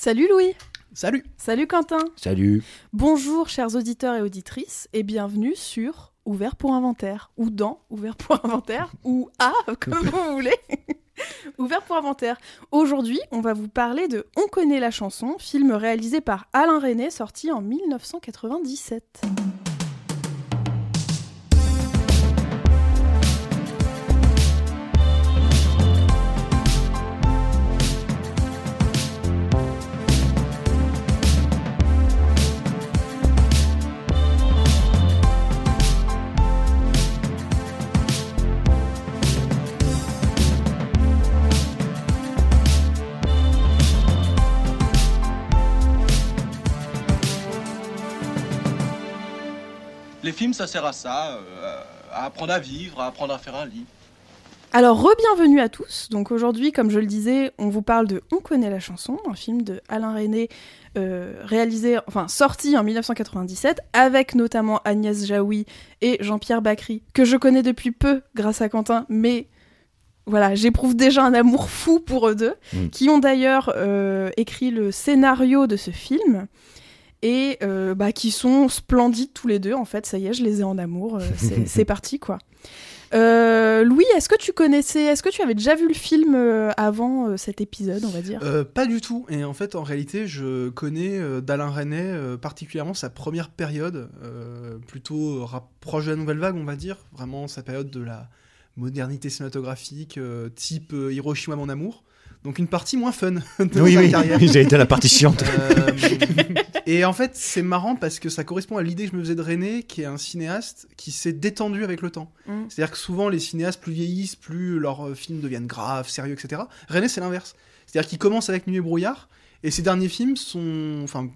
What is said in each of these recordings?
Salut Louis. Salut. Salut Quentin. Salut. Bonjour chers auditeurs et auditrices et bienvenue sur Ouvert pour Inventaire ou dans Ouvert pour Inventaire ou à comme vous voulez. Ouvert pour Inventaire. Aujourd'hui, on va vous parler de On connaît la chanson, film réalisé par Alain René sorti en 1997. Ça sert à ça, euh, à apprendre à vivre, à apprendre à faire un lit. Alors, re-bienvenue à tous. Donc aujourd'hui, comme je le disais, on vous parle de On connaît la chanson, un film de Alain René euh, réalisé, enfin sorti en 1997, avec notamment Agnès Jaoui et Jean-Pierre Bacry, que je connais depuis peu grâce à Quentin, mais voilà, j'éprouve déjà un amour fou pour eux deux, Mm. qui ont d'ailleurs euh, écrit le scénario de ce film. Et euh, bah, qui sont splendides tous les deux, en fait, ça y est, je les ai en amour, euh, c'est c'est parti quoi. Euh, Louis, est-ce que tu connaissais, est-ce que tu avais déjà vu le film avant euh, cet épisode, on va dire? Euh, Pas du tout. Et en fait, en réalité, je connais euh, d'Alain René euh, particulièrement sa première période, euh, plutôt proche de la nouvelle vague, on va dire. Vraiment sa période de la modernité cinématographique, euh, type euh, Hiroshima mon amour. Donc une partie moins fun de Oui, sa oui, carrière. j'ai été à la partie chiante. Euh, et en fait, c'est marrant parce que ça correspond à l'idée que je me faisais de René, qui est un cinéaste qui s'est détendu avec le temps. Mm. C'est-à-dire que souvent, les cinéastes plus vieillissent, plus leurs euh, films deviennent graves, sérieux, etc. René, c'est l'inverse. C'est-à-dire qu'il commence avec Nuit et brouillard, et ses derniers films sont. Enfin,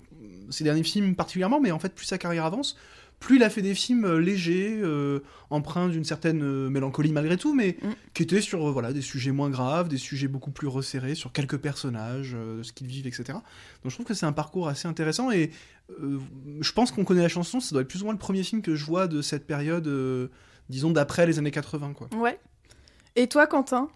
ses derniers films particulièrement, mais en fait, plus sa carrière avance, plus il a fait des films euh, légers, euh, empreints d'une certaine euh, mélancolie malgré tout, mais Mm. qui étaient sur euh, voilà, des sujets moins graves, des sujets beaucoup plus resserrés, sur quelques personnages, de ce qu'ils vivent, etc. Donc je trouve que c'est un parcours assez intéressant, et je pense qu'on connaît la chanson, ça doit être plus ou moins le premier film que je vois de cette période, disons, d'après les années 80. Quoi. Ouais. Et toi, Quentin?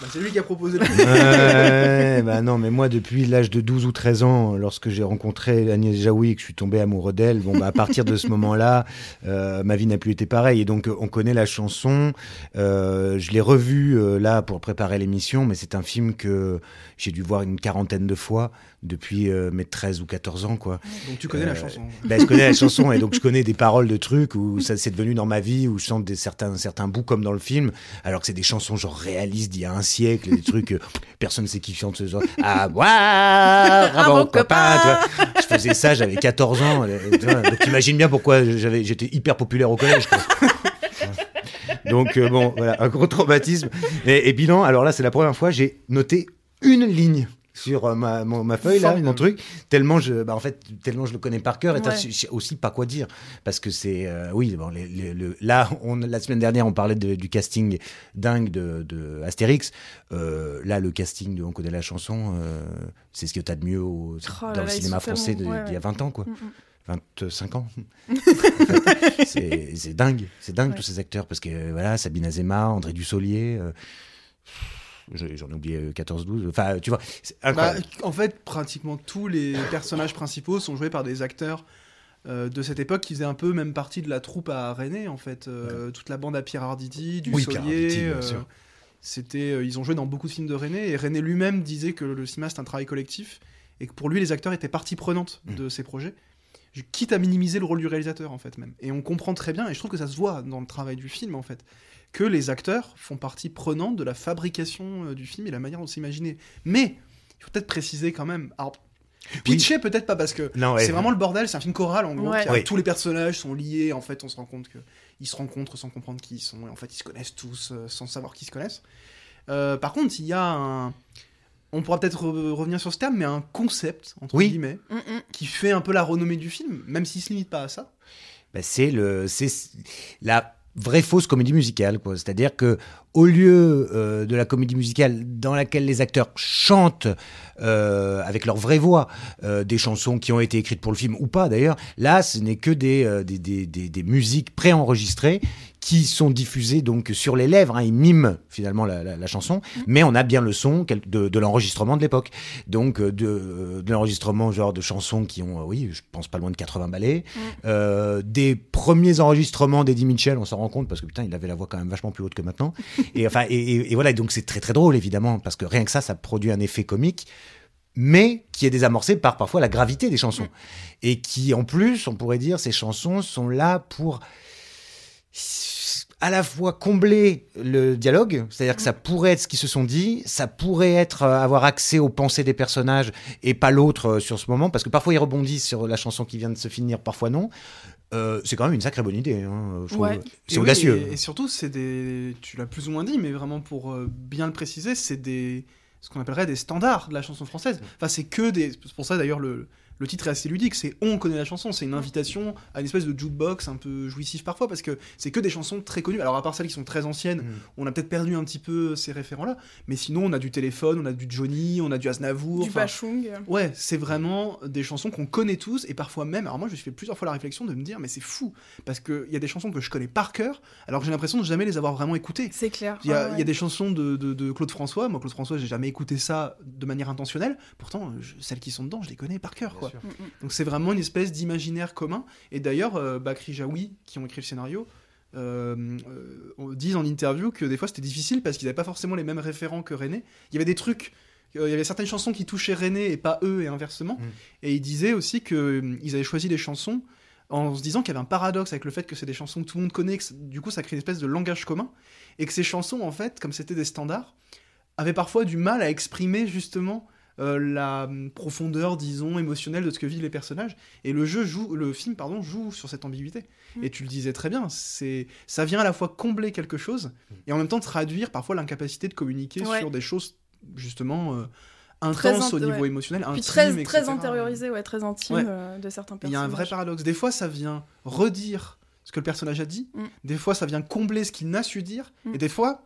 Bah, c'est lui qui a proposé le Ouais, bah non, mais moi, depuis l'âge de 12 ou 13 ans, lorsque j'ai rencontré Agnès Jaoui et que je suis tombé amoureux d'elle, bon, bah, à partir de ce moment-là, euh, ma vie n'a plus été pareille. Et donc, on connaît la chanson. Euh, je l'ai revue euh, là pour préparer l'émission, mais c'est un film que j'ai dû voir une quarantaine de fois depuis euh, mes 13 ou 14 ans, quoi. Donc tu connais la Euh, chanson. Ben, je connais la chanson et donc je connais des paroles de trucs où ça c'est devenu dans ma vie où je chante des certains certains bouts comme dans le film alors que c'est des chansons genre réalistes d'il y a un siècle des trucs euh, personne sait qui chante ce genre à boire à mon mon copain tu vois. je faisais ça j'avais 14 ans euh, tu vois. donc t'imagines bien pourquoi j'avais j'étais hyper populaire au collège quoi. donc euh, bon voilà un gros traumatisme et, et bilan alors là c'est la première fois j'ai noté une ligne sur euh, ma, feuille là, mon truc, tellement je, bah, en fait, tellement je le connais par cœur, et Ouais. je sais aussi pas quoi dire, parce que c'est, euh, oui, bon, les- les- le- là, on, la semaine dernière, on parlait de- du casting dingue de, de Astérix, Euh, là, le casting de On connaît la chanson, euh, c'est ce que t'as de mieux au- Oh dans là, le cinéma français ouais, d'il y a ouais. 20 ans, quoi. Mm, mm. 25 ans. C'est dingue, c'est dingue Ouais. tous ces acteurs parce que voilà, Sabine Azema, André Dussolier, j'en ai oublié euh, 14-12, enfin tu vois, c'est Bah, incroyable. en fait, pratiquement tous les personnages principaux sont joués par des acteurs euh, de cette époque qui faisaient un peu même partie de la troupe à René, en fait. Euh, Toute la bande à Pierre Arditi, du Oui, c'était, euh, ils ont joué dans beaucoup de films de René, et René lui-même disait que le cinéma c'est un travail collectif, et que pour lui les acteurs étaient partie prenante de ces projets, Je- quitte à minimiser le rôle du réalisateur en fait même. Et on comprend très bien, et je trouve que ça se voit dans le travail du film en fait, que les acteurs font partie prenante de la fabrication euh, du film et la manière dont c'est imaginé. Mais il faut peut-être préciser quand même. Alors, pitcher peut-être pas parce que ouais. c'est vraiment le bordel, c'est un film choral en gros. Ouais. qui a- Oui. Tous les personnages sont liés, en fait on se rend compte que ils se rencontrent sans comprendre qui ils sont, et en fait ils se connaissent tous euh, sans savoir qu'ils se connaissent. Euh, par contre, il y a un. On pourra peut-être re- revenir sur ce terme, mais un concept, entre Oui. guillemets, Mm, mm. qui fait un peu la renommée du film, même s'il se limite pas à ça. Bah, c'est le c'est la vraie fausse comédie musicale quoi c'est-à-dire que au lieu euh, de la comédie musicale dans laquelle les acteurs chantent euh, avec leur vraie voix euh, des chansons qui ont été écrites pour le film ou pas d'ailleurs là ce n'est que des, euh, des, des, des, des musiques préenregistrées qui sont diffusés donc sur les lèvres. Hein, ils miment finalement la, la- la chanson, mais on a bien le son de, l'enregistrement de l'époque. Donc euh, de, de l'enregistrement genre de chansons qui ont, euh, oui, je pense pas loin de 80 ballets. Euh, des premiers enregistrements d'Eddie Mitchell, on s'en rend compte parce que putain, il avait la voix quand même vachement plus haute que maintenant. et enfin, et, et- et voilà, donc c'est très très drôle évidemment parce que rien que ça, ça produit un effet comique mais qui est désamorcé par parfois la gravité des chansons. Et qui, en plus, on pourrait dire, ces chansons sont là pour à la fois combler le dialogue, c'est-à-dire que ça pourrait être ce qu'ils se sont dit, ça pourrait être euh, avoir accès aux pensées des personnages et pas l'autre euh, sur ce moment, parce que parfois ils rebondissent sur la chanson qui vient de se finir, parfois non. Euh, c'est quand même une sacrée bonne idée. hein, je trouve. Ouais. C'est oui, audacieux. et, et surtout, c'est des. Tu l'as plus ou moins dit, mais vraiment pour euh, bien le préciser, c'est des. Ce qu'on appellerait des standards de la chanson française. Enfin, c'est que des. C'est pour ça d'ailleurs le. Le titre est assez ludique, c'est On connaît la chanson, c'est une invitation à une espèce de jukebox un peu jouissif parfois, parce que c'est que des chansons très connues. Alors, à part celles qui sont très anciennes, Mm. on a peut-être perdu un petit peu ces référents-là, mais sinon, on a du téléphone, on a du Johnny, on a du Aznavour. Du Bachung. Ouais, c'est vraiment des chansons qu'on connaît tous et parfois même. Alors moi, je me suis fait plusieurs fois la réflexion de me dire, mais c'est fou parce qu'il y a des chansons que je connais par cœur, alors que j'ai l'impression de jamais les avoir vraiment écoutées. C'est clair. Il y, a, Ah ouais. il y a des chansons de, de- de Claude François. Moi, Claude François, j'ai jamais écouté ça de manière intentionnelle. Pourtant, je- celles qui sont dedans, je les connais par cœur. Quoi. Mm, mm. Donc c'est vraiment une espèce d'imaginaire commun. Et d'ailleurs, euh, Bakri Jaoui, qui ont écrit le scénario, euh, euh, disent en interview que des fois c'était difficile parce qu'ils n'avaient pas forcément les mêmes référents que René. Il y avait des trucs, euh, il y avait certaines chansons qui touchaient René et pas eux et inversement. Mm. Et ils disaient aussi qu'ils avaient choisi les chansons en se disant qu'il y avait un paradoxe avec le fait que c'est des chansons que tout le monde connaît, que du coup ça crée une espèce de langage commun, et que ces chansons, en fait, comme c'était des standards, avaient parfois du mal à exprimer justement euh, la hum, profondeur, disons, émotionnelle de ce que vivent les personnages. Et le jeu joue, le film, pardon, joue sur cette ambiguïté. Mm. Et tu le disais très bien, c'est, ça vient à la fois combler quelque chose et en même temps traduire parfois l'incapacité de communiquer Ouais. sur des choses justement euh, Très intenses int- au niveau ouais. émotionnel, Puis intimes, très, etc. très intériorisé, ouais, très intime Ouais. euh, de certains Il personnages. y a un vrai paradoxe. Des fois, ça vient redire ce que le personnage a dit. Mm. Des fois, ça vient combler ce qu'il n'a su dire. Mm. Et des fois,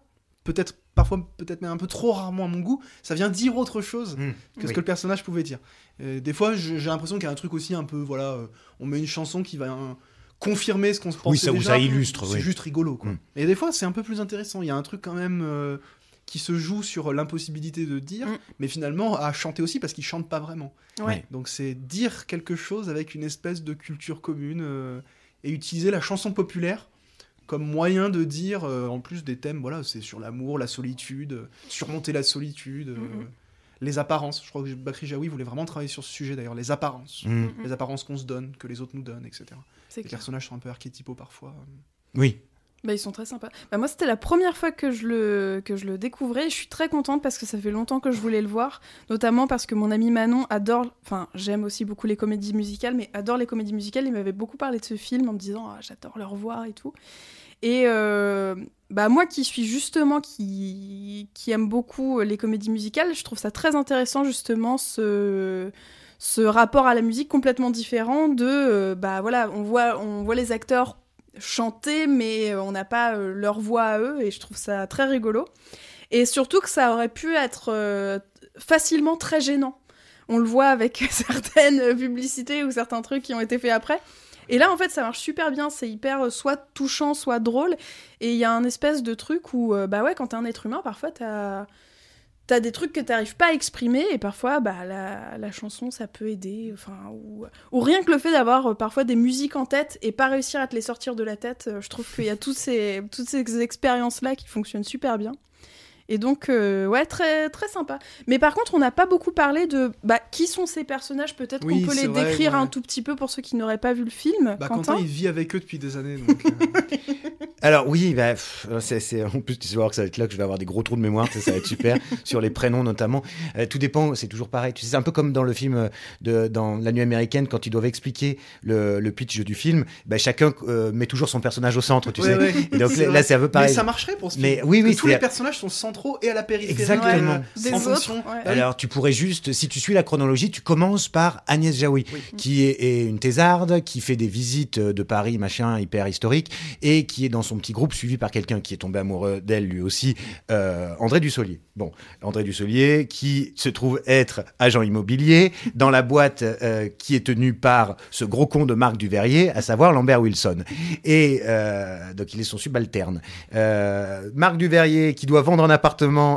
peut-être parfois, peut-être même un peu trop rarement à mon goût, ça vient dire autre chose Mm. que ce Oui. que le personnage pouvait dire. Et des fois, j'ai l'impression qu'il y a un truc aussi un peu, voilà, euh, on met une chanson qui va euh, confirmer ce qu'on se pensait ça- ou déjà. ça illustre, C'est oui. juste rigolo, quoi. Mm. Et des fois, c'est un peu plus intéressant. Il y a un truc quand même euh, qui se joue sur l'impossibilité de dire, Mm. mais finalement à chanter aussi parce qu'il chante pas vraiment. Ouais. Donc c'est dire quelque chose avec une espèce de culture commune euh, et utiliser la chanson populaire comme moyen de dire, euh, en plus des thèmes, voilà, c'est sur l'amour, la solitude, euh, surmonter la solitude, euh, Mhm. les apparences. Je crois que Bakri Jaoui voulait vraiment travailler sur ce sujet d'ailleurs, les apparences. Mm. Mhm. Les apparences qu'on se donne, que les autres nous donnent, etc. Les clair. personnages sont un peu archétypaux parfois. Oui. Bah, ils sont très sympas. Bah, moi, c'était la première fois que je, le, que je le découvrais. Je suis très contente parce que ça fait longtemps que je voulais le voir. Notamment parce que mon ami Manon adore. Enfin, j'aime aussi beaucoup les comédies musicales, mais adore les comédies musicales. Il m'avait beaucoup parlé de ce film en me disant Ah, j'adore leur voir et tout. Et euh, bah, moi qui suis justement. Qui, qui aime beaucoup les comédies musicales, je trouve ça très intéressant justement ce ce rapport à la musique complètement différent de euh, bah voilà on voit on voit les acteurs chanter mais on n'a pas euh, leur voix à eux et je trouve ça très rigolo. Et surtout que ça aurait pu être euh, facilement très gênant. On le voit avec certaines publicités ou certains trucs qui ont été faits après. Et là en fait ça marche super bien. C'est hyper euh, soit touchant soit drôle. Et il y a un espèce de truc où bah ouais quand t'es un être humain parfois t'as T'as des trucs que t'arrives pas à exprimer et parfois bah, la, chanson ça peut aider ou, rien que le fait d'avoir euh, parfois des musiques en tête et pas réussir à te les sortir de la tête euh, je trouve qu'il y a toutes ces, toutes ces expériences là qui fonctionnent super bien et donc euh, ouais très très sympa mais par contre on n'a pas beaucoup parlé de bah, qui sont ces personnages peut-être Oui, qu'on peut les vrai, décrire ouais. un tout petit peu pour ceux qui n'auraient pas vu le film Bah, Quentin, Quentin, il vit avec eux depuis des années. Donc, euh, Alors oui, bah, c'est, en plus tu vas voir que ça va être là que je vais avoir des gros trous de mémoire, ça, ça va être super sur les prénoms notamment. Euh, tout dépend, c'est toujours pareil. Tu sais, c'est un peu comme dans le film euh, de dans la nuit américaine quand ils doivent expliquer le, le pitch du film, bah, chacun euh, met toujours son personnage au centre, tu ouais, sais. ouais, Et donc là, c'est un peu Mais pareil. ça marcherait pour ce Mais film. oui, Parce oui, que tous les personnages sont centrés centraux et à la périphérie. Exactement. euh, Des en autres, fonction. ouais. Alors, tu pourrais juste, si tu suis la chronologie, tu commences par Agnès Jaoui, Oui. qui est, est une thésarde, qui fait des visites de Paris, machin, hyper historique, et qui est dans son petit groupe, suivi par quelqu'un qui est tombé amoureux d'elle lui aussi, euh, André Dussolier. Bon, André Dussolier, qui se trouve être agent immobilier dans la boîte euh, qui est tenue par ce gros con de Marc Duverrier, à savoir Lambert Wilson. Et euh, donc, il est son subalterne. Euh, Marc Duverrier, qui doit vendre un appartement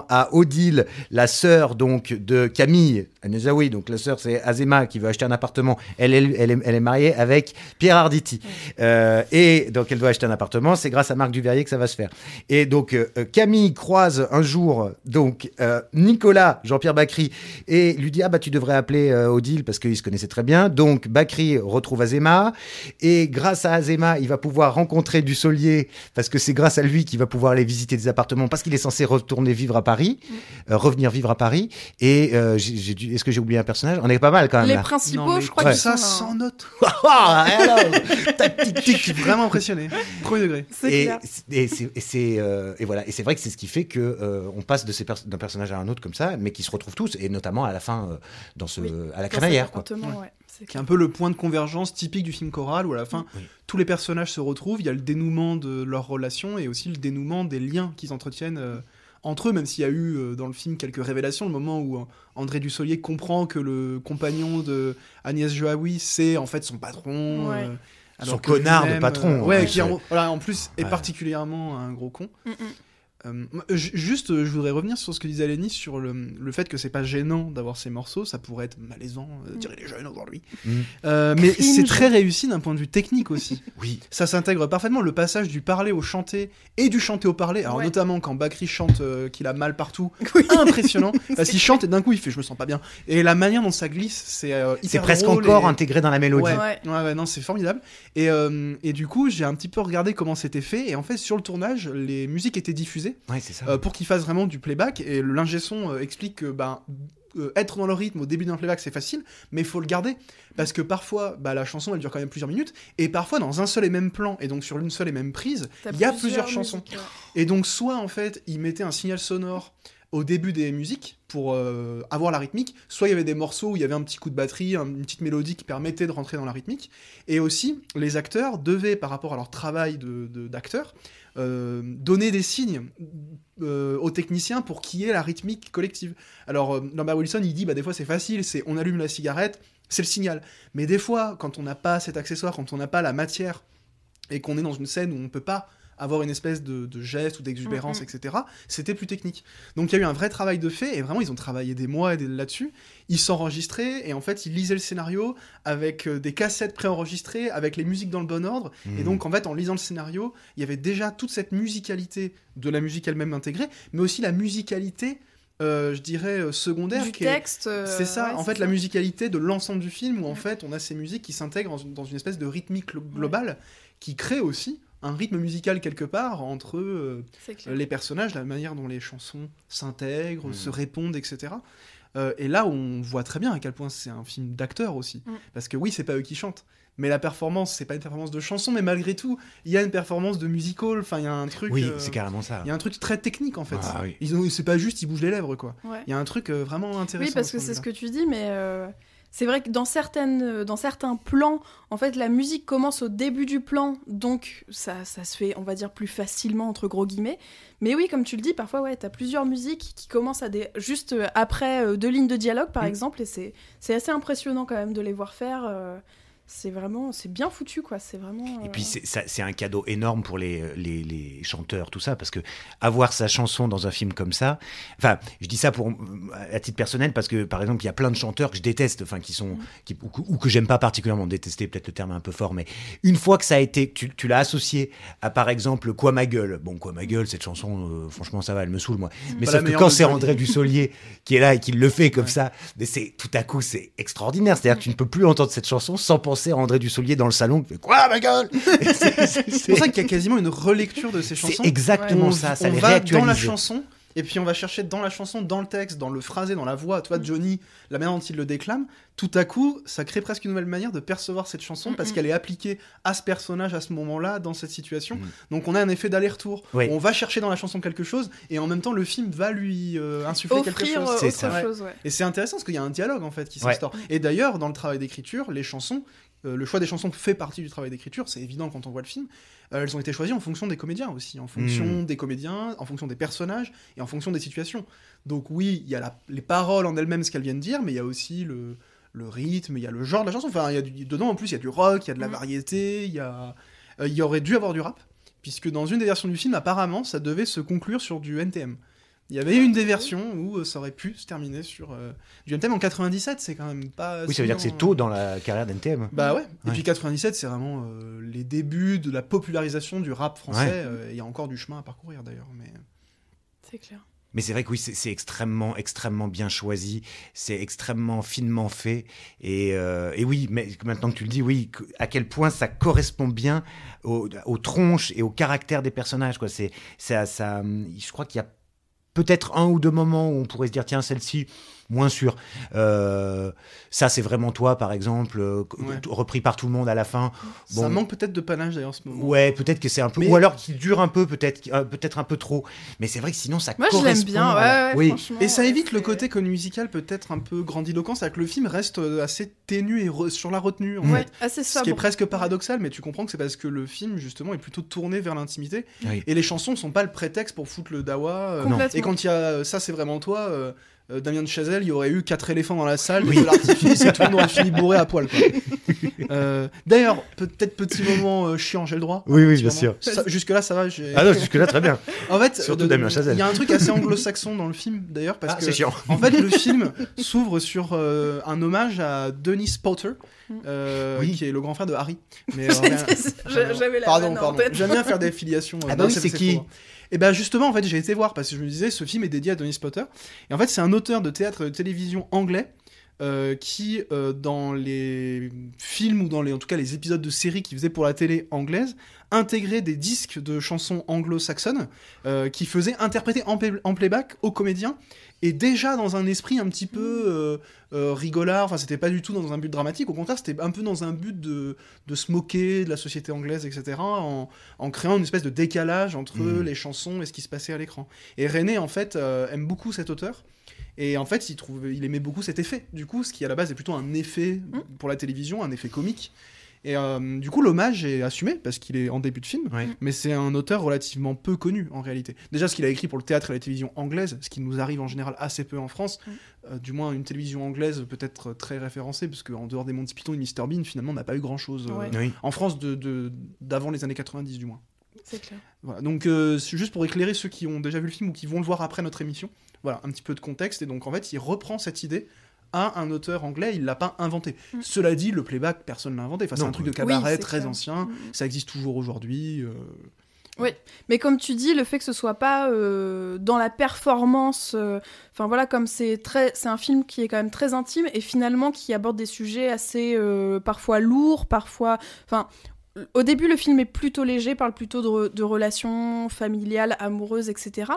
à Odile, la sœur donc de Camille Agnès Jaoui, donc la sœur c'est Azema qui veut acheter un appartement. Elle, elle, elle, est, elle est mariée avec Pierre Arditi. Euh, et donc elle doit acheter un appartement. C'est grâce à Marc Duverrier que ça va se faire. Et donc euh, Camille croise un jour donc euh, Nicolas, Jean-Pierre Bacry, et lui dit ah bah tu devrais appeler euh, Odile parce qu'ils se connaissaient très bien. Donc Bacry retrouve Azema et grâce à Azema il va pouvoir rencontrer Dussolier parce que c'est grâce à lui qu'il va pouvoir aller visiter des appartements parce qu'il est censé retourner vivre à Paris, euh, revenir vivre à Paris. Et euh, j'ai dû- est-ce que j'ai oublié un personnage? On est pas mal quand même. Les là. principaux, Non, je crois ouais. qu'ils ça sans note. Ah, alors Je suis vraiment impressionné. Premier degré. C'est et, et c'est euh, et voilà et c'est vrai que c'est ce qui fait que euh, on passe de ces pers- d'un personnage à un autre comme ça mais qui se retrouvent tous et notamment à la fin euh, dans ce Oui. à la crémaillère quoi. ouais, c'est Qui est un peu le point de convergence typique du film choral où à la fin Oui. tous les personnages se retrouvent, il y a le dénouement de leur relation et aussi le dénouement des liens qu'ils entretiennent euh, entre eux, même s'il y a eu euh, dans le film quelques révélations, le moment où euh, André Dussolier comprend que le compagnon de Agnès Joaoui c'est en fait son patron. Ouais. euh, Son connard de patron, euh, en ouais, qui en, voilà, en plus est particulièrement un gros con. Mm, mm. Euh, juste, euh, je voudrais revenir sur ce que disait Lenny sur le, le fait que c'est pas gênant d'avoir ces morceaux, ça pourrait être malaisant, euh, dirait les jeunes aujourd'hui. Mm. Euh, mais c'est très réussi d'un point de vue technique aussi. Oui. Ça s'intègre parfaitement le passage du parler au chanter et du chanter au parler. Alors Ouais. notamment quand Bakri chante euh, qu'il a mal partout, Oui. impressionnant. parce qu'il chante et d'un coup il fait je me sens pas bien. Et la manière dont ça glisse, c'est euh, C'est presque encore et- intégré dans la mélodie. Ouais, Ouais. ouais, ouais, non, c'est formidable. Et, euh, et du coup, j'ai un petit peu regardé comment c'était fait. Et en fait, sur le tournage, les musiques étaient diffusées Ouais, c'est ça. euh, pour qu'ils fassent vraiment du playback. Et le l'ingé son euh, explique que ben, euh, être dans le rythme au début d'un playback, c'est facile, mais il faut le garder. Parce que parfois, bah, la chanson, elle dure quand même plusieurs minutes. Et parfois, dans un seul et même plan, et donc sur une seule et même prise, il y a plusieurs chansons. ouais. Et donc, soit en fait, ils mettaient un signal sonore au début des musiques pour euh, avoir la rythmique, soit il y avait des morceaux où il y avait un petit coup de batterie, un- une petite mélodie qui permettait de rentrer dans la rythmique. Et aussi, les acteurs devaient, par rapport à leur travail de- de- d'acteur, euh, donner des signes euh, aux techniciens pour qu'il y ait la rythmique collective. Alors, Lambert Wilson, il dit, bah, des fois c'est facile, c'est on allume la cigarette, c'est le signal. Mais des fois, quand on n'a pas cet accessoire, quand on n'a pas la matière, et qu'on est dans une scène où on peut pas avoir une espèce de, de geste ou d'exubérance, Mhm. etc., c'était plus technique. Donc il y a eu un vrai travail de fait, et vraiment ils ont travaillé des mois et des- là-dessus. Ils s'enregistraient, et en fait ils lisaient le scénario avec euh, des cassettes préenregistrées, avec les musiques dans le bon ordre, et Mm. donc en fait en lisant le scénario, il y avait déjà toute cette musicalité de la musique elle-même intégrée, mais aussi la musicalité, euh, je dirais, euh, secondaire. Du qui est- texte. euh, c'est ça, ouais, en fait, la musicalité de l'ensemble du film où en Ouais. fait on a ces musiques qui s'intègrent dans, une espèce de rythmique glo- globale qui crée aussi un rythme musical quelque part entre euh, les personnages, la manière dont les chansons s'intègrent, Mm. se répondent, etc. Euh, et là, on voit très bien à quel point c'est un film d'acteurs aussi. Mm. Parce que oui, c'est pas eux qui chantent. Mais la performance, c'est pas une performance de chanson, mais malgré tout, il y a une performance de musical. Enfin, il y a un truc. Oui, euh, c'est carrément ça. il y a un truc très technique en fait. Ah oui. Ils ont, c'est pas juste, ils bougent les lèvres quoi. Ouais. Il y a un truc euh, vraiment intéressant. Oui, parce que ce c'est ce que tu dis, mais euh, c'est vrai que dans, certaines, euh, dans certains plans, en fait, la musique commence au début du plan, donc ça, ça se fait, on va dire, plus facilement, entre gros guillemets. Mais oui, comme tu le dis, parfois, ouais, t'as plusieurs musiques qui commencent à des... juste euh, après euh, deux lignes de dialogue, par Mm. exemple, et c'est c'est assez impressionnant quand même de les voir faire. euh, c'est vraiment, c'est bien foutu, quoi. C'est vraiment. Et euh, puis c'est ça- c'est un cadeau énorme pour les, les, les chanteurs, tout ça, parce que avoir sa chanson dans un film comme ça, enfin, je dis ça pour à titre personnel parce que par exemple, il y a plein de chanteurs que je déteste, enfin, qui sont qui, ou, que- ou que j'aime pas particulièrement. Détester, peut-être le terme est un peu fort, mais une fois que ça a été, tu, tu l'as associé à par exemple Quoi ma gueule. Bon, Quoi ma gueule, cette chanson, euh, franchement, ça va, elle me saoule moi. Mais Pas sauf que quand c'est. André Dussolier qui est là et qui le fait comme ça, mais c'est tout à coup c'est extraordinaire. C'est-à-dire que tu ne peux plus entendre cette chanson sans penser à André Dussolier dans le salon qui fait quoi ma gueule. C'est- pour ça qu'il y a quasiment une relecture de ces chansons. C'est exactement on, ça, ça on les va dans la chanson et puis on va chercher dans la chanson, dans le texte, dans le phrasé, dans la voix, tu vois, Mm. Johnny, la manière dont il le déclame, tout à coup, ça crée presque une nouvelle manière de percevoir cette chanson Mm, parce qu'elle est appliquée à ce personnage à ce moment-là, dans cette situation. Mm. Donc on a un effet d'aller-retour. Oui. On va chercher dans la chanson quelque chose et en même temps le film va lui euh, insuffler quelque Offrir chose. euh, C'est autre ça. chose, ouais. Et c'est intéressant parce qu'il y a un dialogue en fait qui Ouais. s'instaure. Et d'ailleurs, dans le travail d'écriture, les chansons, euh, le choix des chansons fait partie du travail d'écriture, c'est évident quand on voit le film. Euh, elles ont été choisies en fonction des comédiens aussi, en fonction Mm. des comédiens, en fonction des personnages et en fonction des situations. Donc oui, il y a la- les paroles en elles-mêmes, ce qu'elles viennent dire, mais il y a aussi le, le rythme, il y a le genre de la chanson. Enfin, il y a du- dedans en plus, il y a du rock, il y a de la Mm. variété, il y a, euh, il y aurait dû avoir du rap, puisque dans une des versions du film, apparemment, ça devait se conclure sur du NTM. Il y avait une des versions où euh, ça aurait pu se terminer sur euh, du NTM en 97, c'est quand même pas. Oui, ça veut dire que c'est tôt euh, dans la carrière d'NTM. Bah ouais. Et Ouais. puis 97, c'est vraiment euh, les débuts de la popularisation du rap français. Ouais. Euh, Il y a encore du chemin à parcourir d'ailleurs, mais. C'est clair. Mais c'est vrai que oui, c'est extrêmement, extrêmement bien choisi, c'est extrêmement finement fait. Et, euh, et oui, mais maintenant que tu le dis, oui, à quel point ça correspond bien aux, aux tronches et au caractère des personnages. Quoi. C'est, ça, ça, je crois qu'il y a peut-être un ou deux moments où on pourrait se dire, tiens, celle-ci, moins sûr. Euh, ça, c'est vraiment toi, par exemple, euh, Ouais. repris par tout le monde à la fin. Ça Bon. manque peut-être de panache d'ailleurs en ce moment. Ouais, peut-être que c'est un peu, Mais- ou alors qu'il dure un peu, peut-être, euh, peut-être un peu trop. Mais c'est vrai que sinon, ça Moi, je l'aime bien, à ouais, la- ouais, oui. franchement, Et ça ouais, évite le c'est- côté comme musical peut-être un peu grandiloquent, c'est-à-dire que le film reste assez ténu et re- sur la retenue en Ouais, fait. assez Ce qui est presque paradoxal, mais tu comprends que c'est parce que le film justement est plutôt tourné vers l'intimité Oui. et les chansons sont pas le prétexte pour foutre le dawa. euh. Quand il y a euh, ça, c'est vraiment toi. Euh, euh, Damien de Chazelle, il y aurait eu quatre éléphants dans la salle, de l'artifice et tout le monde aurait fini bourré à poil. Euh, D'ailleurs, peut-être petit moment euh, chiant, j'ai le droit Oui, oui, bien moment. sûr. Ça- Jusque-là, ça va. Ah non, jusque-là, très bien. En fait, Surtout de- Damien Chazelle. Il y a un truc assez anglo-saxon dans le film, d'ailleurs, parce Ah, que c'est chiant. en fait, le film s'ouvre sur euh, un hommage à Dennis Potter, euh, Oui. qui est le grand frère de Harry. Mais, euh, J'avais la pardon, pardon. tête. J'aime bien faire des filiations. euh, Ah bah non, oui, c'est qui? Et ben justement, en fait, j'ai été voir parce que je me disais, ce film est dédié à Dennis Potter. Et en fait, c'est un auteur de théâtre et de télévision anglais. euh, qui euh, dans les films ou dans les en tout cas les épisodes de séries qu'il faisait pour la télé anglaise intégrait des disques de chansons anglo-saxonnes euh, qui faisaient interpréter en, play- en playback aux comédiens et déjà dans un esprit un petit peu rigolard enfin c'était pas du tout dans un but dramatique au contraire c'était un peu dans un but de, de se moquer de la société anglaise etc en, en créant une espèce de décalage entre Mhm. les chansons et ce qui se passait à l'écran et René en fait aime beaucoup cet auteur et en fait, il, trouve, il aimait beaucoup cet effet, du coup, ce qui à la base est plutôt un effet pour la télévision, un effet comique. Et euh, du coup, l'hommage est assumé parce qu'il est en début de film, Ouais. mais c'est un auteur relativement peu connu en réalité. Déjà, ce qu'il a écrit pour le théâtre et la télévision anglaise, ce qui nous arrive en général assez peu en France, euh, du moins une télévision anglaise peut-être très référencée, parce qu'en dehors des Monty Python et Mr Bean, finalement, on n'a pas eu grand chose Ouais. Oui. en France de- de- d'avant les années 90 du moins. C'est clair. Voilà, donc euh, c'est juste pour éclairer ceux qui ont déjà vu le film ou qui vont le voir après notre émission. Voilà, un petit peu de contexte. Et donc en fait, il reprend cette idée à un auteur anglais, il l'a pas inventé. Mm. Cela dit, le playback, personne l'a inventé. Enfin, c'est un truc de oui, cabaret très clair. ancien, Mm. ça existe toujours aujourd'hui. euh, Mais comme tu dis, le fait que ce soit pas euh, dans la performance, euh, enfin voilà, comme c'est très, c'est un film qui est quand même très intime et finalement qui aborde des sujets assez euh, parfois lourds, parfois, enfin. Au début, le film est plutôt léger, parle plutôt de, re- de relations familiales, amoureuses, etc.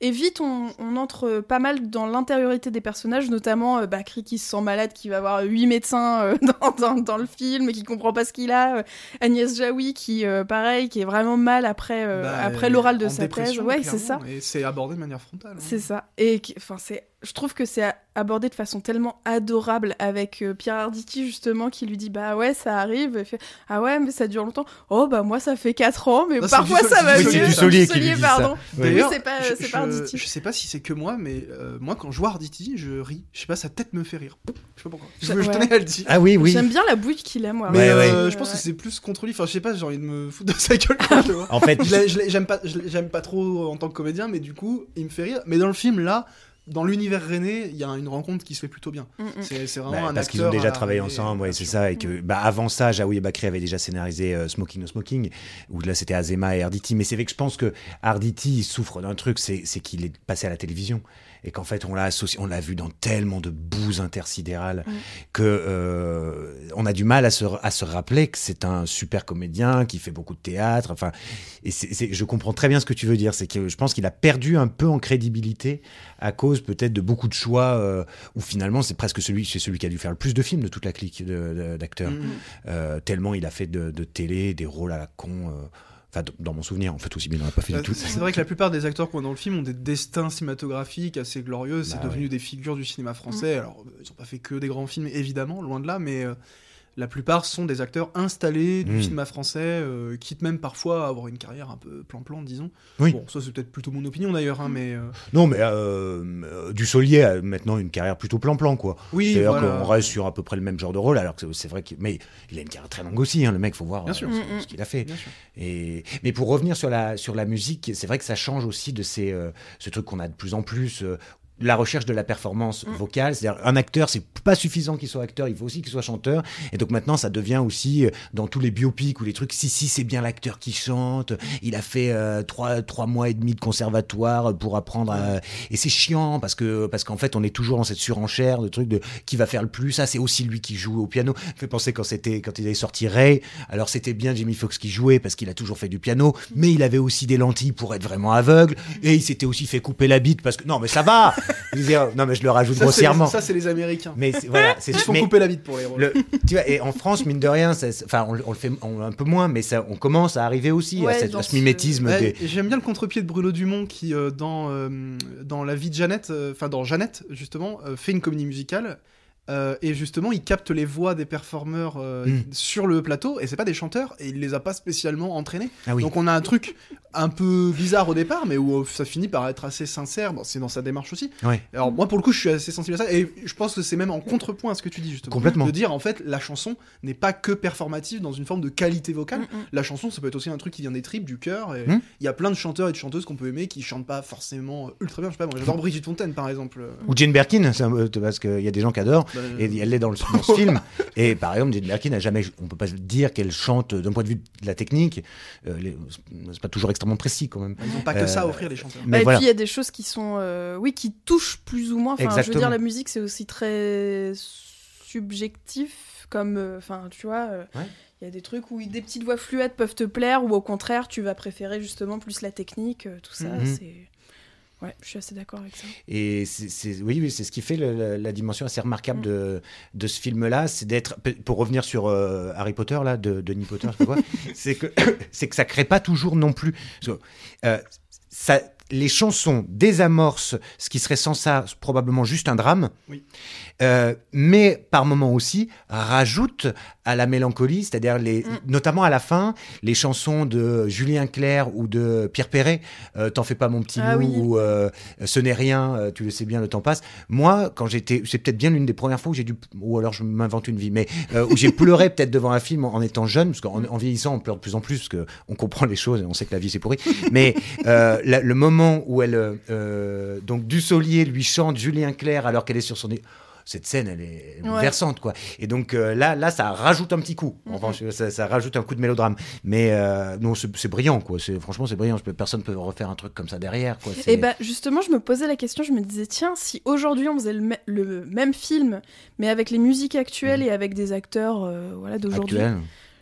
Et vite, on, on entre pas mal dans l'intériorité des personnages, notamment euh, Cree qui se sent malade, qui va voir huit médecins euh, dans, dans, dans le film et qui comprend pas ce qu'il a. euh, Agnès Jaoui qui, pareil, qui est vraiment mal après, bah, après l'oral de sa thèse. Ouais, c'est ça. Et c'est abordé de manière frontale. hein. C'est ça. Et enfin, c'est, je trouve que c'est abordé de façon tellement adorable avec euh, Pierre Arditi justement qui lui dit bah ouais ça arrive. Et fait, ah ouais mais ça dure longtemps. Oh bah moi ça fait 4 ans mais Non, parfois du ça va oui, mieux. c'est du Solier qui lui dit ça. pardon. Oui. C'est pas, je, c'est pas je- Arditi. je sais pas si c'est que moi, mais euh, moi quand je vois Arditi, je ris. Je sais pas, sa tête me fait rire. Je sais pas pourquoi. Je, Ouais. je tenais à le dire. Ah oui, oui. J'aime bien la bouille qu'il a moi. Mais euh, ouais. je pense que c'est plus contre lui. Enfin, je sais pas, j'ai envie de me foutre de sa gueule. En fait, J'aime pas, j'aime pas trop en tant que comédien, mais du coup, il me fait rire. Mais dans le film, là, dans l'univers René, il y a une rencontre qui se fait plutôt bien. Mm, mm. C'est c'est Bah, vraiment un parce qu'ils ont déjà travaillé ensemble, ouais, c'est ça. Et que bah, avant ça, Jaoui et Bakri avaient déjà scénarisé euh, Smoking No Smoking, où là c'était Azema et Arditi. Mais c'est vrai que je pense que Arditi souffre d'un truc, c'est qu'il est passé à la télévision et qu'en fait on l'a associé, on l'a vu dans tellement de bouses intersidérales Mm. que euh, on a du mal à se, à se rappeler que c'est un super comédien qui fait beaucoup de théâtre. Enfin, et je comprends très bien ce que tu veux dire. C'est que je pense qu'il a perdu un peu en crédibilité à cause peut-être de beaucoup de choix euh, où finalement c'est presque celui, c'est celui qui a dû faire le plus de films de toute la clique d'acteurs. Mm. Euh, tellement il a fait de, de télé, des rôles à la con. Enfin, dans mon souvenir, en fait, aussi bien, il n'en a pas fait Bah, du tout. C'est vrai que la plupart des acteurs qu'on a dans le film ont des destins cinématographiques assez glorieux. C'est Bah devenu des figures du cinéma français. Alors, euh, ils n'ont pas fait que des grands films, évidemment, loin de là, mais euh, la plupart sont des acteurs installés du Mm. cinéma français, euh, quitte même parfois à avoir une carrière un peu plan-plan, disons. Oui. Bon, ça c'est peut-être plutôt mon opinion d'ailleurs, hein, mais euh, Non, mais euh, euh, Dussolier a maintenant une carrière plutôt plan-plan, quoi. oui, C'est-à-dire voilà. qu'on reste sur à peu près le même genre de rôle, alors que c'est- vrai qu'il mais il a une carrière très longue aussi, hein, le mec, faut voir Bien sûr. euh, ce, ce qu'il a fait. Bien sûr. Et, mais pour revenir sur la, sur la musique, c'est vrai que ça change aussi de ces, euh, ce truc qu'on a de plus en plus. Euh, la recherche de la performance Mm. vocale, c'est-à-dire un acteur, c'est pas suffisant qu'il soit acteur, il faut aussi qu'il soit chanteur. Et donc maintenant, ça devient aussi euh, dans tous les biopics ou les trucs, si si c'est bien l'acteur qui chante, il a fait euh, trois trois mois et demi de conservatoire pour apprendre. à- Et c'est chiant parce que parce qu'en fait, on est toujours dans cette surenchère de trucs de qui va faire le plus. Ça, c'est aussi lui qui joue au piano. Ça me fait penser quand c'était quand il avait sorti Ray. Alors c'était bien Jimmy Fox qui jouait parce qu'il a toujours fait du piano, mais il avait aussi des lentilles pour être vraiment aveugle et il s'était aussi fait couper la bite parce que non mais ça va. Je veux dire, non mais je le rajoute Ça, grossièrement. Ça, c'est les Américains. Mais voilà, c'est Ils se font couper la bite pour les rôles. le- tu vois, et en France, mine de rien, enfin, on, on le fait on- un peu moins, mais ça, on commence à arriver aussi Ouais, à, cette- à ce mimétisme Ouais, des. et J'aime bien le contre-pied de Bruno Dumont qui, euh, dans, euh, dans La vie de Jeannette, euh, enfin dans Jeannette, justement, euh, fait une comédie musicale. Euh, et justement, il capte les voix des performeurs euh, Mm. sur le plateau, et c'est pas des chanteurs, et il les a pas spécialement entraînés. Ah oui. Donc on a un truc un peu bizarre au départ, mais où euh, ça finit par être assez sincère. Bon, c'est dans sa démarche aussi. Ouais. Alors moi, pour le coup, je suis assez sensible à ça, et je pense que c'est même en contrepoint à ce que tu dis justement. Complètement. De dire en fait, la chanson n'est pas que performative dans une forme de qualité vocale. Mm, mm. La chanson, ça peut être aussi un truc qui vient des tripes, du cœur. Et Hmm. il y a plein de chanteurs et de chanteuses qu'on peut aimer qui chantent pas forcément ultra bien. Je sais pas, moi, j'adore Brigitte Fontaine par exemple. Ou Jane Birkin, parce qu'il y a des gens qui adorent. Et elle est dans, le, dans ce film. Et par exemple, Jane Birkin n'a jamais, on peut pas dire qu'elle chante d'un point de vue de la technique. euh, c'est pas toujours extrêmement précis quand même. ils ont pas que ça à Euh, offrir les chanteurs. Mais Bah, voilà. et puis il y a des choses qui sont, euh, oui, qui touchent plus ou moins. Enfin, je veux dire, la musique c'est aussi très subjectif, comme, euh, enfin, tu vois. euh, Il y a des trucs où des petites voix fluettes peuvent te plaire, ou au contraire, tu vas préférer justement plus la technique, tout ça. Mhm. C'est, ouais, je suis assez d'accord avec ça. Et c'est, oui, c'est ce qui fait la, dimension assez remarquable de, de ce film-là, c'est d'être, pour revenir sur euh, Harry Potter là, de Denis Potter, c'est que c'est que ça crée pas toujours non plus. Euh, ça, les chansons désamorcent ce qui serait sans ça probablement juste un drame, Oui. euh, mais par moments aussi rajoutent à la mélancolie, c'est-à-dire les, Mm. notamment à la fin, les chansons de Julien Clerc ou de Pierre Perret, euh, T'en fais pas mon petit Ah loup oui. ou euh, Ce n'est rien, tu le sais bien, le temps passe. Moi, quand j'étais, c'est peut-être bien l'une des premières fois où j'ai dû, ou alors je m'invente une vie, mais euh, où j'ai pleuré peut-être devant un film en, en étant jeune, parce qu'en en vieillissant, on pleure de plus en plus, parce que on comprend les choses et on sait que la vie c'est pourri. Mais euh, la- le moment où elle, euh, donc Dussolier lui chante Julien Clerc alors qu'elle est sur son cette scène, elle est Ouais. versante, quoi. Et donc euh, là, là, ça rajoute un petit coup. Mhm. Enfin, ça, ça rajoute un coup de mélodrame. Mais euh, non, c'est brillant, quoi. Franchement, c'est brillant. Personne peut refaire un truc comme ça derrière, quoi. Et bah justement, je me posais la question, je me disais, tiens, si aujourd'hui on faisait le, me- le même film, mais avec les musiques actuelles et avec des acteurs euh, voilà, d'aujourd'hui,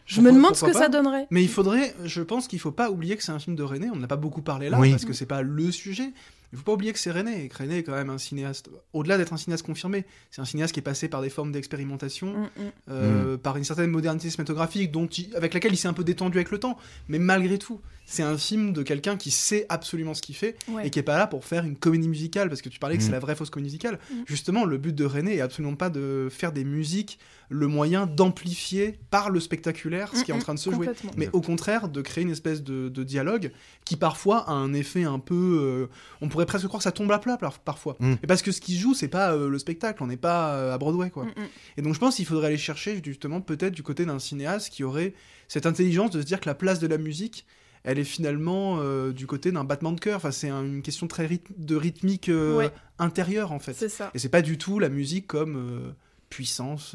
je me demande ce que ça donnerait. Mais il faudrait, je pense qu'il faut pas oublier que c'est un film de René. On n'a pas beaucoup parlé là Oui. parce que c'est pas le sujet. Il faut pas oublier que c'est René et que René est quand même un cinéaste. Au-delà d'être un cinéaste confirmé, c'est un cinéaste qui est passé par des formes d'expérimentation, Mm, mm. euh, par une certaine modernité cinématographique dont il- avec laquelle il s'est un peu détendu avec le temps. Mais malgré tout, c'est un film de quelqu'un qui sait absolument ce qu'il fait Ouais. et qui est pas là pour faire une comédie musicale parce que tu parlais que Mm. c'est la vraie fausse comédie musicale. Mm. Justement, le but de René est absolument pas de faire des musiques le moyen d'amplifier par le spectaculaire ce qui est en Mm, train de se mm, jouer mais au contraire de créer une espèce de, de dialogue qui parfois a un effet un peu euh, on pourrait presque croire que ça tombe à plat par- parfois Mm. et parce que ce qui se joue c'est pas euh, le spectacle on n'est pas euh, à Broadway quoi Mm, mm. et donc je pense qu'il faudrait aller chercher justement peut-être du côté d'un cinéaste qui aurait cette intelligence de se dire que la place de la musique elle est finalement euh, du côté d'un battement de cœur. Enfin, c'est un- une question très de rythmique euh, Ouais. intérieure en fait. C'est ça. Et c'est pas du tout la musique comme euh, puissance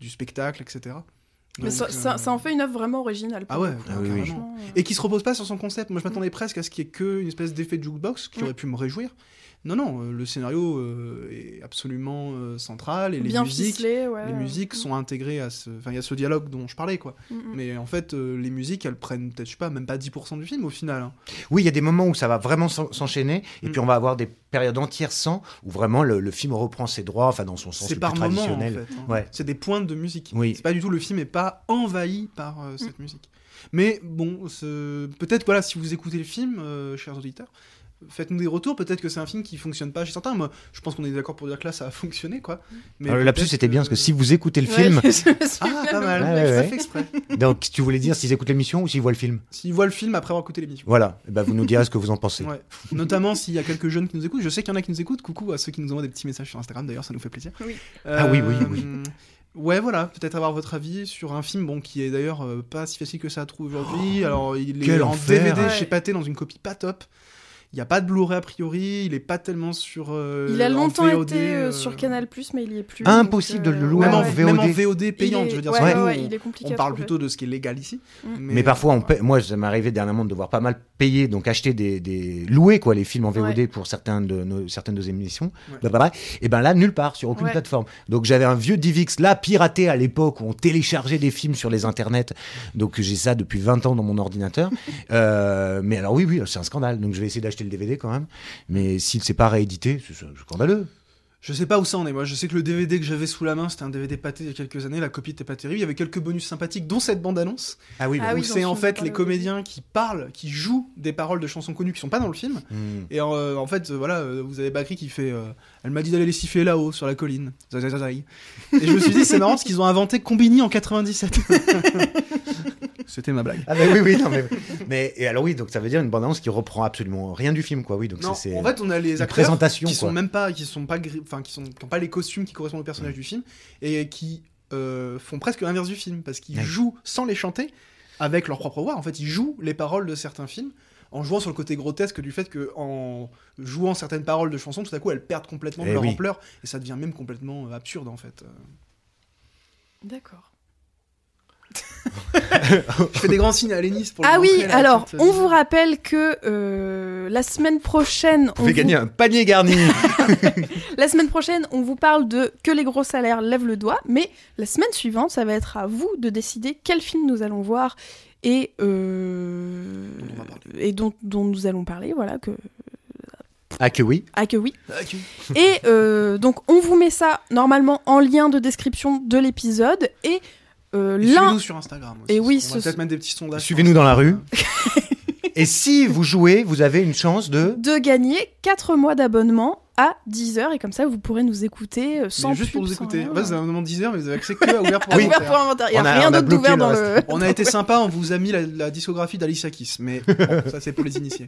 du spectacle, etc. Mais Donc, ça, ça- euh, ça en fait une œuvre vraiment originale. Ah ouais. Ah oui, oui. Franchement, euh, Et qui se repose pas sur son concept. Moi, je m'attendais presque à ce qu'il y ait qu'une espèce d'effet de jukebox qui aurait pu me réjouir. Non, non, euh, le scénario euh, est absolument euh, central et les bien musiques, ficelé, ouais. les musiques sont intégrées à ce, enfin, il y a ce dialogue dont je parlais, quoi. Mm, mm. Mais en fait, euh, les musiques, elles prennent peut-être, je sais pas, même pas 10% du film au final. hein. Oui, il y a des moments où ça va vraiment s'en- s'enchaîner, et Mm. puis on va avoir des périodes entières sans, où vraiment le, le film reprend ses droits, enfin dans son sens C'est le par plus moment, en traditionnel. fait. hein. Ouais. C'est des pointes de musique. Oui. C'est pas du tout, le film est pas envahi par euh, cette musique. Mais bon, peut-être, voilà, si vous écoutez le film, euh, chers auditeurs, faites-nous des retours. Peut-être que c'est un film qui fonctionne pas chez certains. Moi, je pense qu'on est d'accord pour dire que là, ça a fonctionné, quoi. Mais Alors, le lapsus c'était bien, parce que si vous écoutez le Ouais, film, Ah, pas mal. Ouais, ouais, Ça ouais. fait exprès. donc tu voulais dire s'ils écoutent l'émission ou s'ils voient le film S'ils voient le film après avoir écouté l'émission. Voilà, Eh ben, vous nous direz ce que vous en pensez. Ouais. Notamment s'il y a quelques jeunes qui nous écoutent. Je sais qu'il y en a qui nous écoutent. Coucou à ceux qui nous envoient des petits messages sur Instagram. D'ailleurs, ça nous fait plaisir. Oui. Ah oui, oui, oui. Euh, Ouais, voilà, peut-être avoir votre avis sur un film bon, qui est d'ailleurs euh, pas si facile que ça à trouver aujourd'hui. Alors, il est quel en enfer. DVD Ouais. chez Pathé dans une copie pas top. Il n'y a pas de Blu-ray a priori, il est pas tellement sur. euh, Il a longtemps VOD, été euh, euh, sur Canal mais il y est plus. Impossible donc, de le louer Même, en ouais. VOD. même en VOD payante, est- je veux dire. ouais, nous, ouais, on- il est compliqué on parle plutôt de ce qui est légal ici. Mm. Mais, parfois, on moi, ça m'est arrivé dernièrement de devoir pas mal payer, donc acheter des, des louer quoi les films en VOD Ouais. pour certains de nos, certaines de nos émissions. Ouais. Et ben là, nulle part, sur aucune Ouais. plateforme. Donc j'avais un vieux DivX là piraté à l'époque où on téléchargeait des films sur les internets. Donc j'ai ça depuis 20 ans dans mon ordinateur. Euh, mais alors oui, oui, c'est un scandale. Donc je vais essayer d'acheter le DVD quand même. Mais s'il s'est pas réédité, c'est scandaleux. Je sais pas où ça en est. Moi, je sais que le DVD que j'avais sous la main, c'était un DVD pâté il y a quelques années. La copie était pas terrible. Il y avait quelques bonus sympathiques, dont cette bande-annonce. Ah oui. Ah où oui, c'est j'en en fait les comédiens qui parlent, qui jouent des paroles de chansons connues qui sont pas dans le film. Hmm. Et euh, en fait, euh, voilà, euh, vous avez Bakri qui fait euh, Elle m'a dit d'aller les siffler là-haut, sur la colline. Zai, zai, zai, zai. Et je me suis dit, c'est marrant parce qu'ils ont inventé Combini en 97. C'était ma blague. Ah bah oui, oui, non, mais, mais et alors oui, donc ça veut dire une bande-annonce qui reprend absolument rien du film, quoi. Oui, donc Non, c'est. en fait, on a les acteurs qui quoi. sont même pas, qui sont pas, enfin, qui sont, qui ont pas les costumes qui correspondent au Mm. personnage du film et qui euh, font presque l'inverse du film parce qu'ils Ouais. jouent sans les chanter avec leur propre voix. En fait, ils jouent les paroles de certains films en jouant sur le côté grotesque du fait que en jouant certaines paroles de chansons, tout à coup, elles perdent complètement Eh leur oui. ampleur et ça devient même complètement euh, absurde en fait. Euh, D'accord. Je fais des grands signes à Lénis pour. Ah oui, montrer alors, petite- on vous rappelle que euh, la semaine prochaine, Vous on pouvez vous- gagner un panier garni. la semaine prochaine, on vous parle de que les gros salaires lèvent le doigt, mais la semaine suivante, ça va être à vous de décider quel film nous allons voir et euh, Dont et nous allons parler, voilà que ah que oui. ah que oui. Ah, ok. Et euh, donc on vous met ça normalement en lien de description de l'épisode et euh, Suivez-nous sur Instagram. Aussi, Et oui, peut-être mettre des petits sondages. Suivez-nous dans la rue. Et si vous jouez, vous avez une chance de. de gagner 4 mois d'abonnement à 10 heures et comme ça vous pourrez nous écouter euh, sans Mais juste pour nous écouter. vous avez un moment de 10 heures, mais vous avez accès que à ouvert pour Oui. Ouvert inventaire. pour inventaire. Il n'y a, On a- rien d'autre bloqué d'ouvert le dans reste. le. On a été sympa, on vous a mis la, la discographie d'Alicia Keys, mais bon, ça c'est pour les initiés.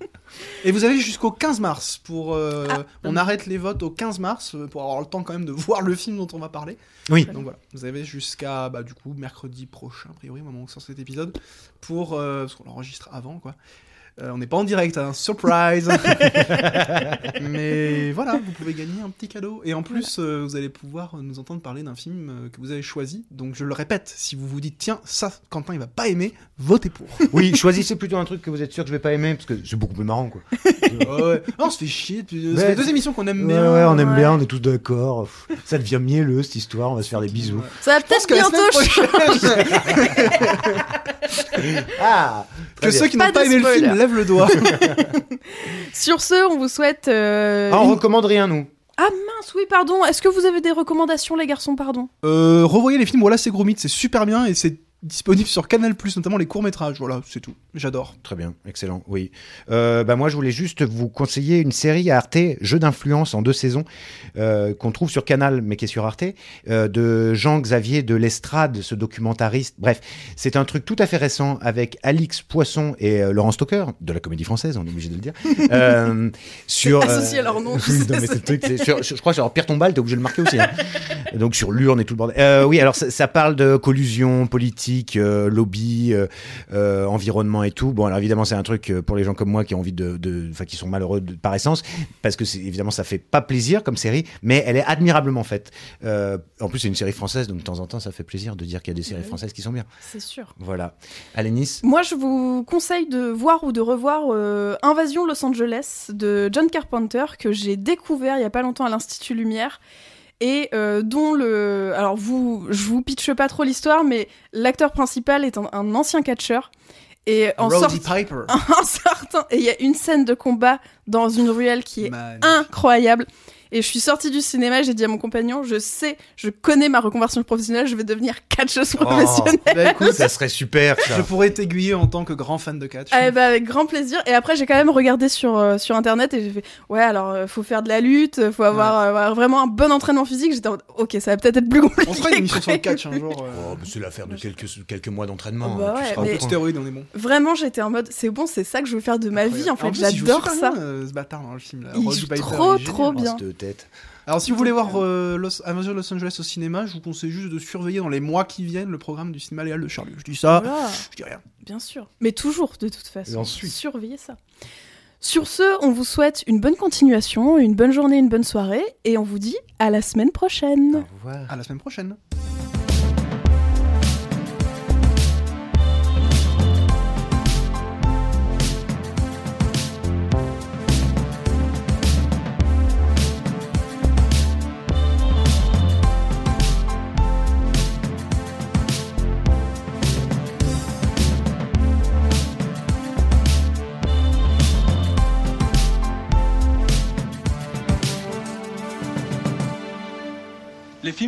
Et vous avez jusqu'au 15 mars pour. euh, Ah. on arrête les votes au 15 mars euh, pour avoir le temps quand même de voir le film dont on va parler. Oui. Donc voilà, vous avez jusqu'à bah, du coup mercredi prochain, a priori, au moment où sort cet épisode, pour. euh, parce qu'on l'enregistre avant quoi. Euh, on n'est pas en direct, hein, surprise! Mais voilà, vous pouvez gagner un petit cadeau. Et en plus, euh, vous allez pouvoir nous entendre parler d'un film euh, que vous avez choisi. Donc je le répète, si vous vous dites, tiens, ça, Quentin, il va pas aimer, votez pour. Oui, choisissez plutôt un truc que vous êtes sûr que je vais pas aimer, parce que c'est beaucoup plus marrant, quoi. Ouais, ouais. On se fait chier. Ouais. fait deux émissions qu'on aime Ouais, bien. ouais, on aime ouais. bien, on est tous d'accord. Ça devient mielleux cette histoire, on va se faire des bisous. Ça va peut-être bientôt. Ah que ceux qui n'ont pas aimé le film le doigt. Sur ce, on vous souhaite. euh, Ah, on une- recommande rien, nous. Ah mince, oui, pardon. Est-ce que vous avez des recommandations, les garçons, pardon Euh, revoyez les films, voilà, c'est gros mythe, c'est super bien et c'est disponible sur Canal+, notamment les courts-métrages. Voilà, c'est tout. J'adore. Très bien, excellent, oui. Euh, bah moi, je voulais juste vous conseiller une série à Arte, Jeu d'influence en deux saisons, euh, qu'on trouve sur Canal, mais qui est sur Arte, euh, de Jean-Xavier de l'Estrade, ce documentariste. Bref, c'est un truc tout à fait récent avec Alix Poisson et euh, Laurent Stocker, de la comédie française, on est obligé de le dire. Sur, associé à leur nom, non, mais truc, sur- je crois que sur Pierre Tombal, t'es obligé de le marquer aussi. hein. Donc sur l'urne et tout le bordel. Oui, alors ça, ça parle de collusion politique politique, euh, lobby, euh, euh, environnement et tout. Bon, alors évidemment, c'est un truc pour les gens comme moi qui ont envie de, enfin, qui sont malheureux de- par essence, parce que c'est évidemment ça fait pas plaisir comme série, mais elle est admirablement faite. Euh, en plus, c'est une série française, donc de temps en temps, ça fait plaisir de dire qu'il y a des séries françaises qui sont bien. C'est sûr. Voilà. Alénis. Moi, je vous conseille de voir ou de revoir euh, Invasion Los Angeles de John Carpenter que j'ai découvert il y a pas longtemps à l'Institut Lumière et euh, dont le alors vous je vous pitche pas trop l'histoire mais l'acteur principal est un, un ancien catcheur et en Piper. en sortant et il y a une scène de combat dans une ruelle qui est Magnifique. incroyable. Et je suis sortie du cinéma, j'ai dit à mon compagnon, je sais, je connais ma reconversion professionnelle, je vais devenir catcheuse Oh. professionnelle. Bah, écoute, Ça serait super, ça. je pourrais t'aiguiller en tant que grand fan de catch. Ah, bah, avec grand plaisir. Et après, j'ai quand même regardé sur, euh, sur internet et j'ai fait Ouais, alors, euh, faut faire de la lutte, faut avoir, euh, avoir vraiment un bon entraînement physique. J'étais en mode Ok, ça va peut-être être plus compliqué. On fera une émission sur le catch un jour. euh, Oh, c'est l'affaire de quelques, quelques mois d'entraînement. Oh, bah tu ouais, mais- Un peu de point. stéroïdes, on est bon. Vraiment, j'étais en mode C'est bon, c'est ça que je veux faire de ma vie. En fait, j'adore ça. bien, euh, ce bâtard dans le film. Là. Il joue trop, trop génial. bien. Alors, si vous voulez voir euh, Los, de Los Angeles au cinéma, je vous conseille juste de surveiller dans les mois qui viennent le programme du cinéma légal de Charlie. Je dis ça, Voilà, je dis rien. bien sûr. Mais toujours, de toute façon. Et ensuite Surveillez ça. Sur ce, on vous souhaite une bonne continuation, une bonne journée, une bonne soirée. Et on vous dit à la semaine prochaine. Au revoir. À la semaine prochaine.